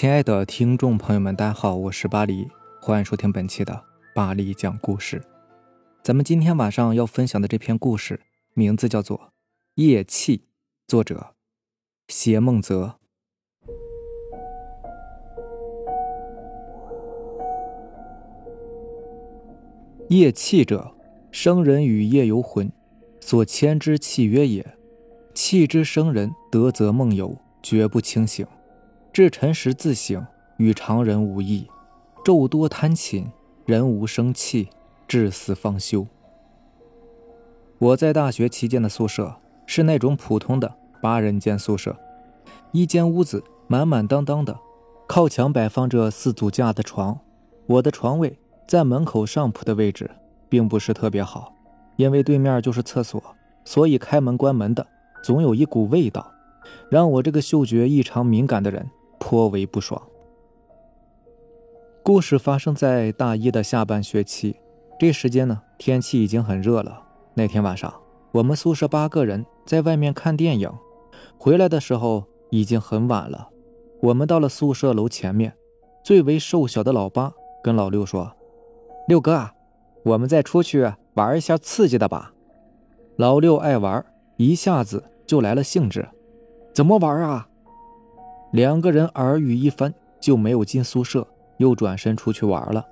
亲爱的听众朋友们，大家好，我是巴黎，欢迎收听本期的巴黎讲故事。咱们今天晚上要分享的这篇故事，名字叫做《夜气》，作者邪梦泽。夜气者，生人与夜游魂所牵之契约也。气之生人，得则梦游，绝不清醒。至辰时自醒，与常人无异。昼多贪寝，人无生气，至死方休。我在大学期间的宿舍是那种普通的八人间宿舍，一间屋子满满当当的，靠墙摆放着四组架的床。我的床位在门口上铺的位置，并不是特别好，因为对面就是厕所，所以开门关门的总有一股味道，让我这个嗅觉异常敏感的人。颇为不爽。故事发生在大一的下半学期，这时间呢，天气已经很热了。那天晚上，我们宿舍八个人在外面看电影，回来的时候已经很晚了。我们到了宿舍楼前面，最为瘦小的老八跟老六说：“六哥啊，我们再出去玩一下刺激的吧。”老六爱玩，一下子就来了兴致。怎么玩啊？两个人耳语一番，就没有进宿舍，又转身出去玩了。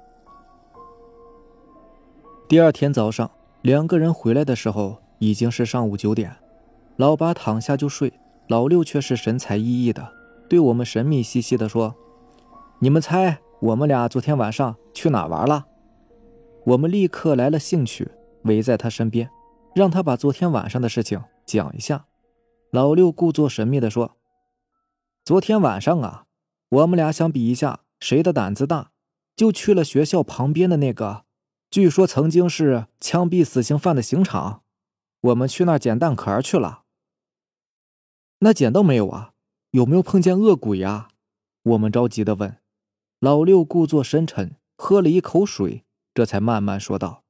第二天早上，两个人回来的时候已经是上午九点。老八躺下就睡，老六却是神采奕奕的，对我们神秘兮兮的说：“你们猜我们俩昨天晚上去哪玩了？”我们立刻来了兴趣，围在他身边，让他把昨天晚上的事情讲一下。老六故作神秘的说。昨天晚上啊，我们俩想比一下谁的胆子大，就去了学校旁边的那个，据说曾经是枪毙死刑犯的刑场。我们去那儿捡蛋壳去了。那捡到没有啊？有没有碰见恶鬼呀？我们着急的问。老六故作深沉，喝了一口水，这才慢慢说道：“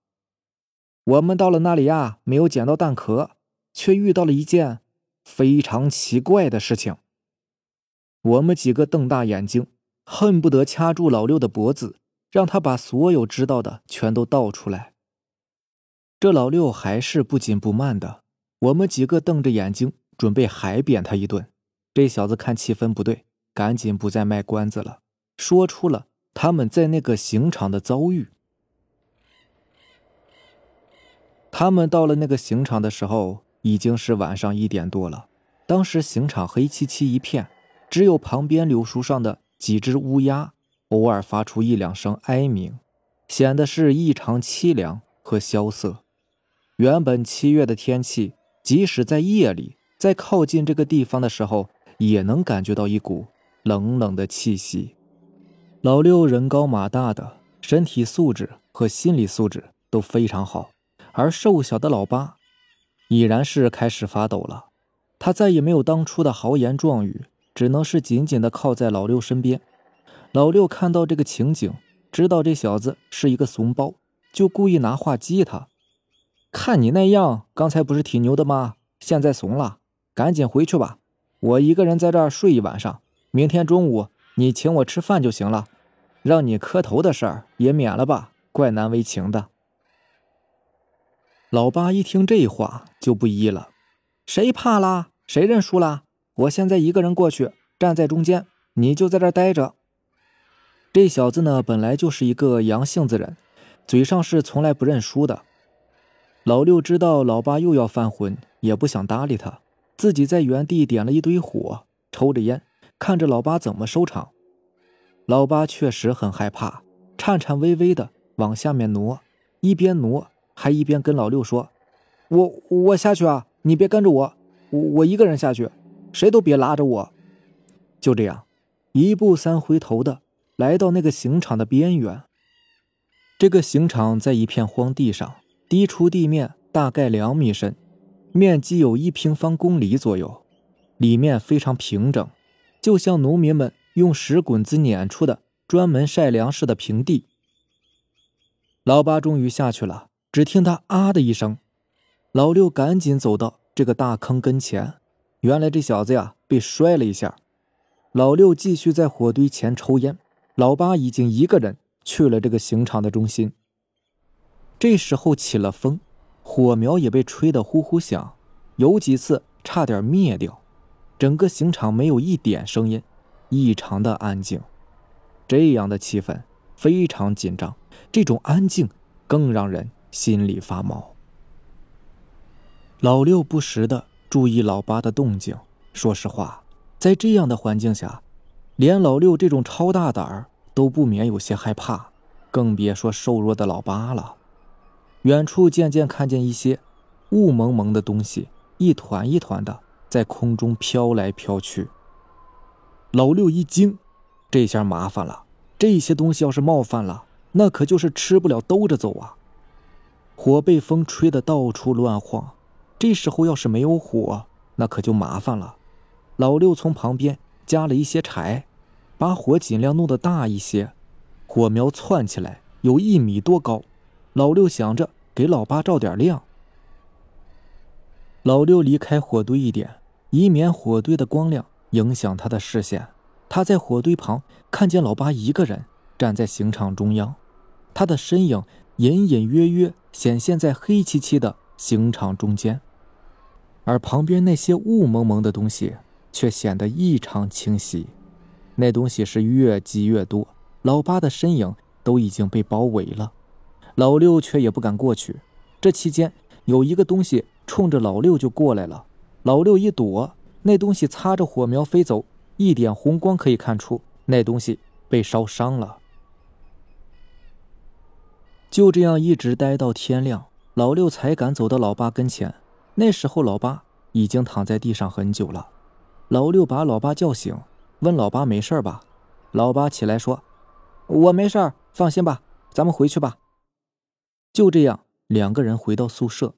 我们到了那里呀，没有捡到蛋壳，却遇到了一件非常奇怪的事情。”我们几个瞪大眼睛，恨不得掐住老六的脖子，让他把所有知道的全都倒出来。这老六还是不紧不慢的。我们几个瞪着眼睛，准备海扁他一顿。这小子看气氛不对，赶紧不再卖关子了，说出了他们在那个刑场的遭遇。他们到了那个刑场的时候，已经是晚上一点多了。当时刑场黑漆漆一片。只有旁边柳树上的几只乌鸦偶尔发出一两声哀鸣，显得是异常凄凉和萧瑟。原本七月的天气，即使在夜里，在靠近这个地方的时候，也能感觉到一股冷冷的气息。老六人高马大的，身体素质和心理素质都非常好，而瘦小的老八已然是开始发抖了。他再也没有当初的豪言壮语。只能是紧紧的靠在老六身边。老六看到这个情景，知道这小子是一个怂包，就故意拿话激他：“看你那样，刚才不是挺牛的吗？现在怂了，赶紧回去吧。我一个人在这儿睡一晚上，明天中午你请我吃饭就行了，让你磕头的事儿也免了吧，怪难为情的。”老八一听这话就不依了：“谁怕啦？谁认输啦？”我现在一个人过去，站在中间，你就在这待着。这小子呢，本来就是一个阳性子人，嘴上是从来不认输的。老六知道老八又要犯浑，也不想搭理他，自己在原地点了一堆火，抽着烟，看着老八怎么收场。老八确实很害怕，颤颤巍巍的往下面挪，一边挪还一边跟老六说：“我我下去啊，你别跟着我，我我一个人下去。”谁都别拉着我，就这样，一步三回头的来到那个刑场的边缘。这个刑场在一片荒地上，低出地面大概两米深，面积有一平方公里左右，里面非常平整，就像农民们用石滚子碾出的专门晒粮食的平地。老八终于下去了，只听他啊的一声，老六赶紧走到这个大坑跟前。原来这小子呀被摔了一下，老六继续在火堆前抽烟，老八已经一个人去了这个刑场的中心。这时候起了风，火苗也被吹得呼呼响，有几次差点灭掉。整个刑场没有一点声音，异常的安静。这样的气氛非常紧张，这种安静更让人心里发毛。老六不时的注意老八的动静，说实话。在这样的环境下，连老六这种超大胆儿都不免有些害怕，更别说瘦弱的老八了。远处渐渐看见一些雾蒙蒙的东西，一团一团的在空中飘来飘去。老六一惊，这下麻烦了，这些东西要是冒犯了，那可就是吃不了兜着走啊！火被风吹得到处乱晃，这时候要是没有火，那可就麻烦了。老六从旁边加了一些柴，把火尽量弄得大一些，火苗窜起来有一米多高。老六想着给老八照点亮。老六离开火堆一点，以免火堆的光亮影响他的视线。他在火堆旁看见老八一个人站在刑场中央，他的身影隐隐约约显现在黑漆漆的刑场中间，而旁边那些雾蒙蒙的东西。却显得异常清晰，那东西是越积越多，老八的身影都已经被包围了，老六却也不敢过去。这期间，有一个东西冲着老六就过来了，老六一躲，那东西擦着火苗飞走，一点红光可以看出那东西被烧伤了。就这样一直待到天亮，老六才敢走到老八跟前。那时候，老八已经躺在地上很久了。老六把老八叫醒，问老八没事吧？老八起来说：“我没事，放心吧，咱们回去吧。”就这样，两个人回到宿舍。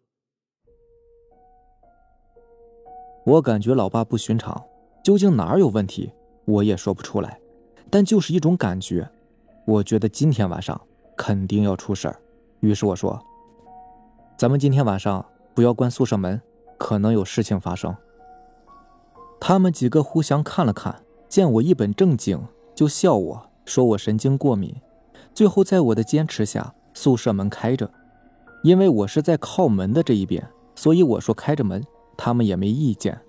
我感觉老八不寻常，究竟哪儿有问题，我也说不出来，但就是一种感觉。我觉得今天晚上肯定要出事儿，于是我说：“咱们今天晚上不要关宿舍门，可能有事情发生。”他们几个互相看了看，见我一本正经，就笑我说我神经过敏。最后在我的坚持下，宿舍门开着，因为我是在靠门的这一边，所以我说开着门，他们也没意见。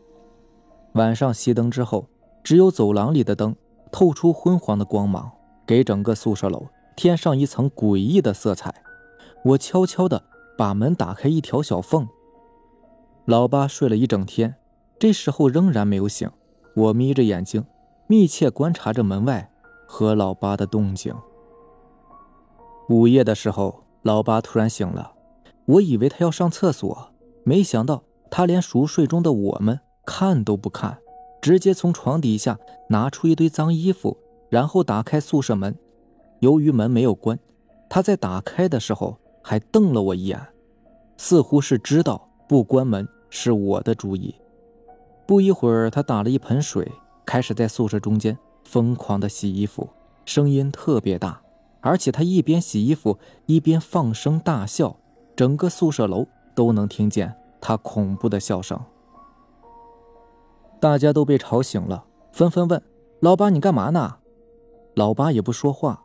晚上熄灯之后，只有走廊里的灯透出昏黄的光芒，给整个宿舍楼添上一层诡异的色彩。我悄悄地把门打开一条小缝。老八睡了一整天。这时候仍然没有醒，我眯着眼睛，密切观察着门外和老八的动静。午夜的时候，老八突然醒了，我以为他要上厕所，没想到他连熟睡中的我们看都不看，直接从床底下拿出一堆脏衣服，然后打开宿舍门。由于门没有关，他在打开的时候还瞪了我一眼，似乎是知道不关门是我的主意。不一会儿，他打了一盆水，开始在宿舍中间疯狂的洗衣服，声音特别大，而且他一边洗衣服一边放声大笑，整个宿舍楼都能听见他恐怖的笑声。大家都被吵醒了，纷纷问：“老八，你干嘛呢？”老八也不说话，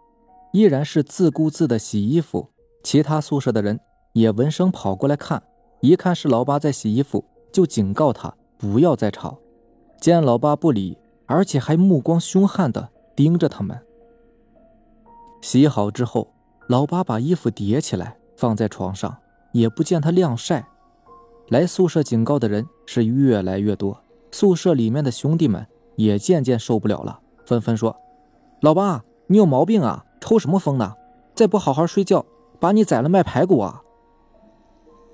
依然是自顾自的洗衣服。其他宿舍的人也闻声跑过来看，一看是老八在洗衣服，就警告他。不要再吵！见老八不理，而且还目光凶悍的盯着他们。洗好之后，老八把衣服叠起来放在床上，也不见他晾晒。来宿舍警告的人是越来越多，宿舍里面的兄弟们也渐渐受不了了，纷纷说：“老八，你有毛病啊！抽什么风呢？再不好好睡觉，把你宰了卖排骨啊！”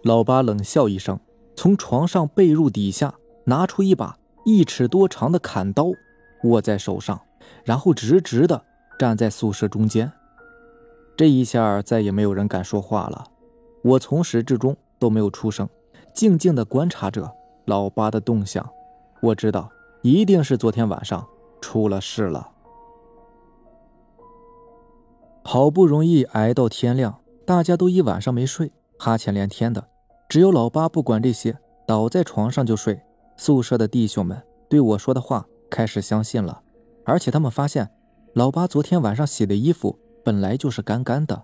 老八冷笑一声，从床上被褥底下。拿出一把一尺多长的砍刀，握在手上，然后直直的站在宿舍中间。这一下再也没有人敢说话了。我从始至终都没有出声，静静的观察着老八的动向。我知道，一定是昨天晚上出了事了。好不容易挨到天亮，大家都一晚上没睡，哈欠连天的，只有老八不管这些，倒在床上就睡。宿舍的弟兄们对我说的话开始相信了，而且他们发现，老八昨天晚上洗的衣服本来就是干干的，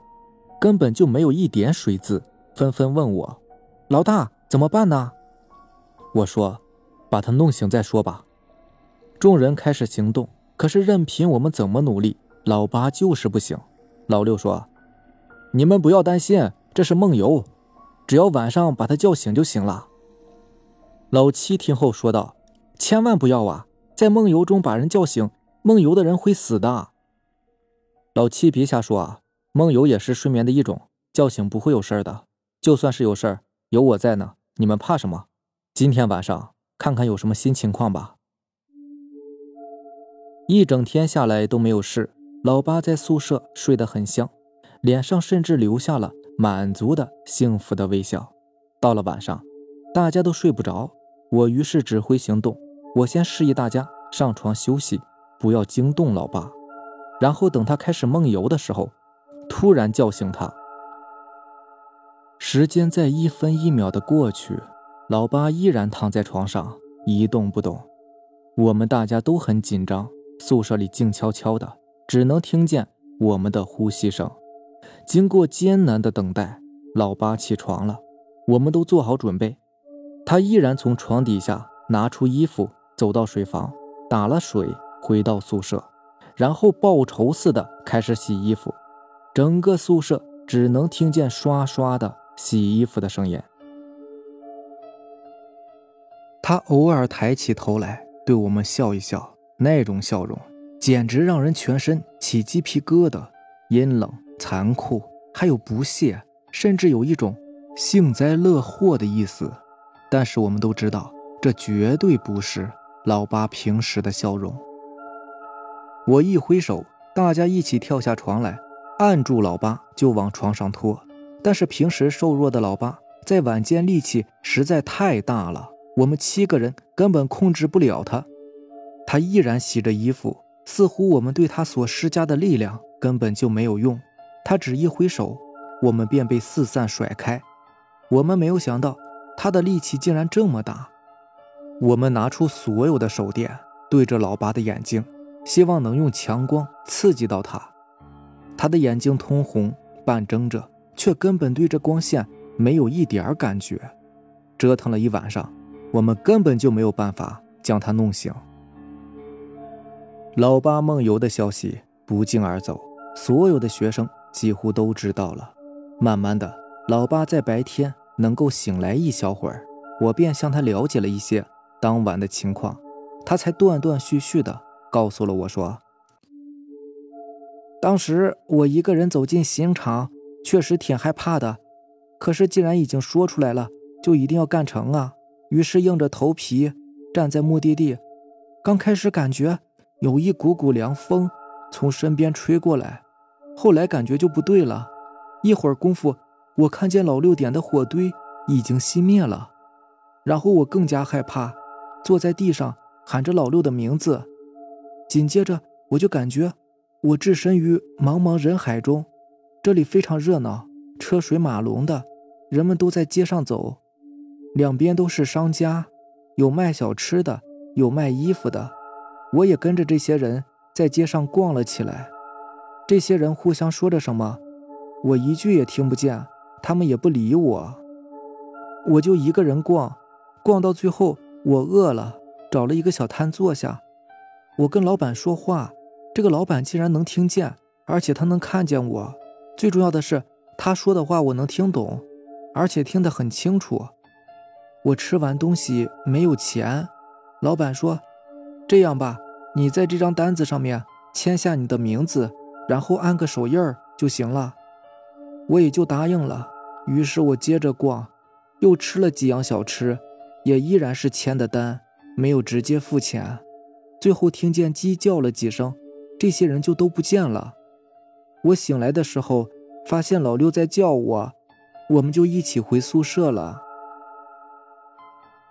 根本就没有一点水渍，纷纷问我：“老大怎么办呢？”我说：“把他弄醒再说吧。”众人开始行动，可是任凭我们怎么努力，老八就是不醒。老六说：“你们不要担心，这是梦游，只要晚上把他叫醒就行了。”老七听后说道：“千万不要啊，在梦游中把人叫醒，梦游的人会死的。”老七别瞎说啊，梦游也是睡眠的一种，叫醒不会有事的。就算是有事有我在呢，你们怕什么？今天晚上看看有什么新情况吧。一整天下来都没有事，老八在宿舍睡得很香，脸上甚至留下了满足的幸福的微笑。到了晚上，大家都睡不着，我于是指挥行动。我先示意大家上床休息，不要惊动老八，然后等他开始梦游的时候，突然叫醒他。时间在一分一秒的过去，老八依然躺在床上一动不动，我们大家都很紧张。宿舍里静悄悄的，只能听见我们的呼吸声。经过艰难的等待，老八起床了，我们都做好准备。他依然从床底下拿出衣服，走到水房，打了水，回到宿舍，然后报仇似的开始洗衣服。整个宿舍只能听见刷刷的洗衣服的声音。他偶尔抬起头来，对我们笑一笑。那种笑容简直让人全身起鸡皮疙瘩，阴冷、残酷，还有不屑，甚至有一种幸灾乐祸的意思。但是我们都知道，这绝对不是老八平时的笑容。我一挥手，大家一起跳下床来，按住老八就往床上拖。但是平时瘦弱的老八在晚间力气实在太大了，我们七个人根本控制不了他。他依然洗着衣服，似乎我们对他所施加的力量根本就没有用。他只一挥手，我们便被四散甩开。我们没有想到他的力气竟然这么大。我们拿出所有的手电，对着老八的眼睛，希望能用强光刺激到他。他的眼睛通红，半睁着，却根本对这光线没有一点感觉。折腾了一晚上，我们根本就没有办法将他弄醒。老八梦游的消息不胫而走，所有的学生几乎都知道了。慢慢的，老八在白天能够醒来一小会儿，我便向他了解了一些当晚的情况，他才断断续续的告诉了我说：“当时我一个人走进刑场，确实挺害怕的，可是既然已经说出来了，就一定要干成啊！于是硬着头皮站在目的地，刚开始感觉……”有一股股凉风从身边吹过来，后来感觉就不对了。一会儿功夫，我看见老六点的火堆已经熄灭了，然后我更加害怕，坐在地上喊着老六的名字。紧接着，我就感觉我置身于茫茫人海中，这里非常热闹，车水马龙的，人们都在街上走，两边都是商家，有卖小吃的，有卖衣服的。我也跟着这些人在街上逛了起来，这些人互相说着什么，我一句也听不见，他们也不理我。我就一个人逛，逛到最后我饿了，找了一个小摊坐下。我跟老板说话，这个老板竟然能听见，而且他能看见我。最重要的是，他说的话我能听懂，而且听得很清楚。我吃完东西没有钱，老板说：“这样吧。”你在这张单子上面签下你的名字，然后按个手印儿就行了，我也就答应了。于是我接着逛，又吃了几样小吃，也依然是签的单，没有直接付钱。最后听见鸡叫了几声，这些人就都不见了。我醒来的时候，发现老六在叫我，我们就一起回宿舍了。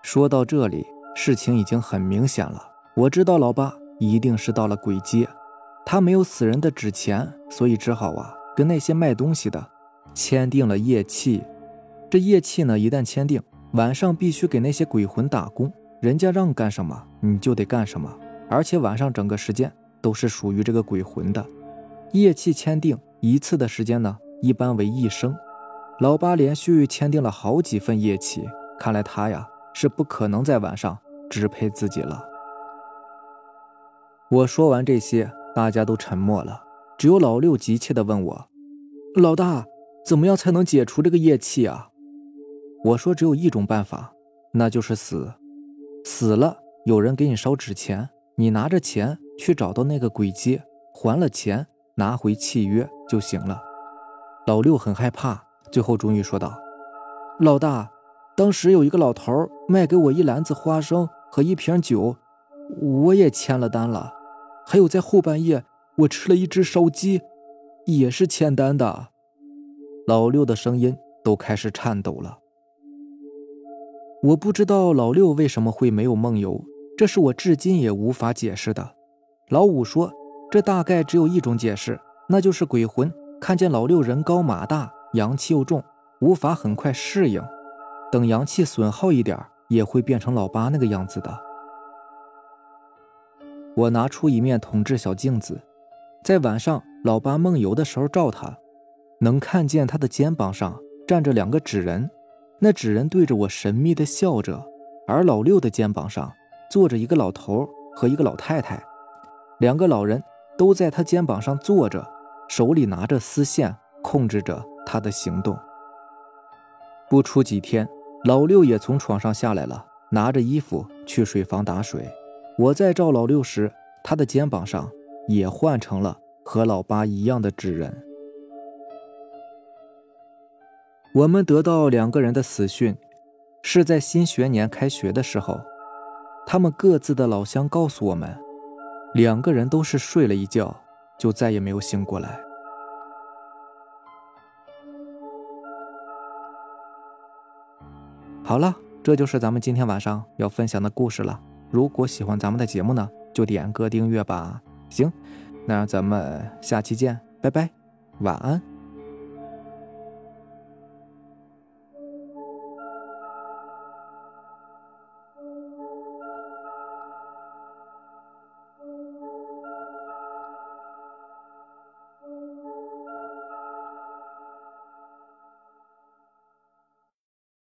说到这里，事情已经很明显了，我知道老八。一定是到了鬼街，他没有死人的纸钱，所以只好啊跟那些卖东西的签订了夜契。这夜契呢，一旦签订，晚上必须给那些鬼魂打工，人家让干什么你就得干什么，而且晚上整个时间都是属于这个鬼魂的。夜契签订一次的时间呢，一般为一生。老八连续签订了好几份夜契，看来他呀是不可能在晚上支配自己了。我说完这些，大家都沉默了，只有老六急切地问我：“老大，怎么样才能解除这个业气啊？”我说：“只有一种办法，那就是死。死了，有人给你烧纸钱，你拿着钱去找到那个鬼街，还了钱，拿回契约就行了。”老六很害怕，最后终于说道：“老大，当时有一个老头卖给我一篮子花生和一瓶酒，我也签了单了。”还有，在后半夜，我吃了一只烧鸡，也是签单的。老六的声音都开始颤抖了。我不知道老六为什么会没有梦游，这是我至今也无法解释的。老五说，这大概只有一种解释，那就是鬼魂看见老六人高马大，阳气又重，无法很快适应，等阳气损耗一点，也会变成老八那个样子的。我拿出一面铜制小镜子，在晚上老八梦游的时候照他，能看见他的肩膀上站着两个纸人，那纸人对着我神秘的笑着，而老六的肩膀上坐着一个老头和一个老太太，两个老人都在他肩膀上坐着，手里拿着丝线控制着他的行动。不出几天，老六也从床上下来了，拿着衣服去水房打水。我在照老六时，他的肩膀上也换成了和老八一样的纸人。我们得到两个人的死讯，是在新学年开学的时候，他们各自的老乡告诉我们，两个人都是睡了一觉就再也没有醒过来。好了，这就是咱们今天晚上要分享的故事了。如果喜欢咱们的节目呢，就点个订阅吧。行，那咱们下期见，拜拜，晚安。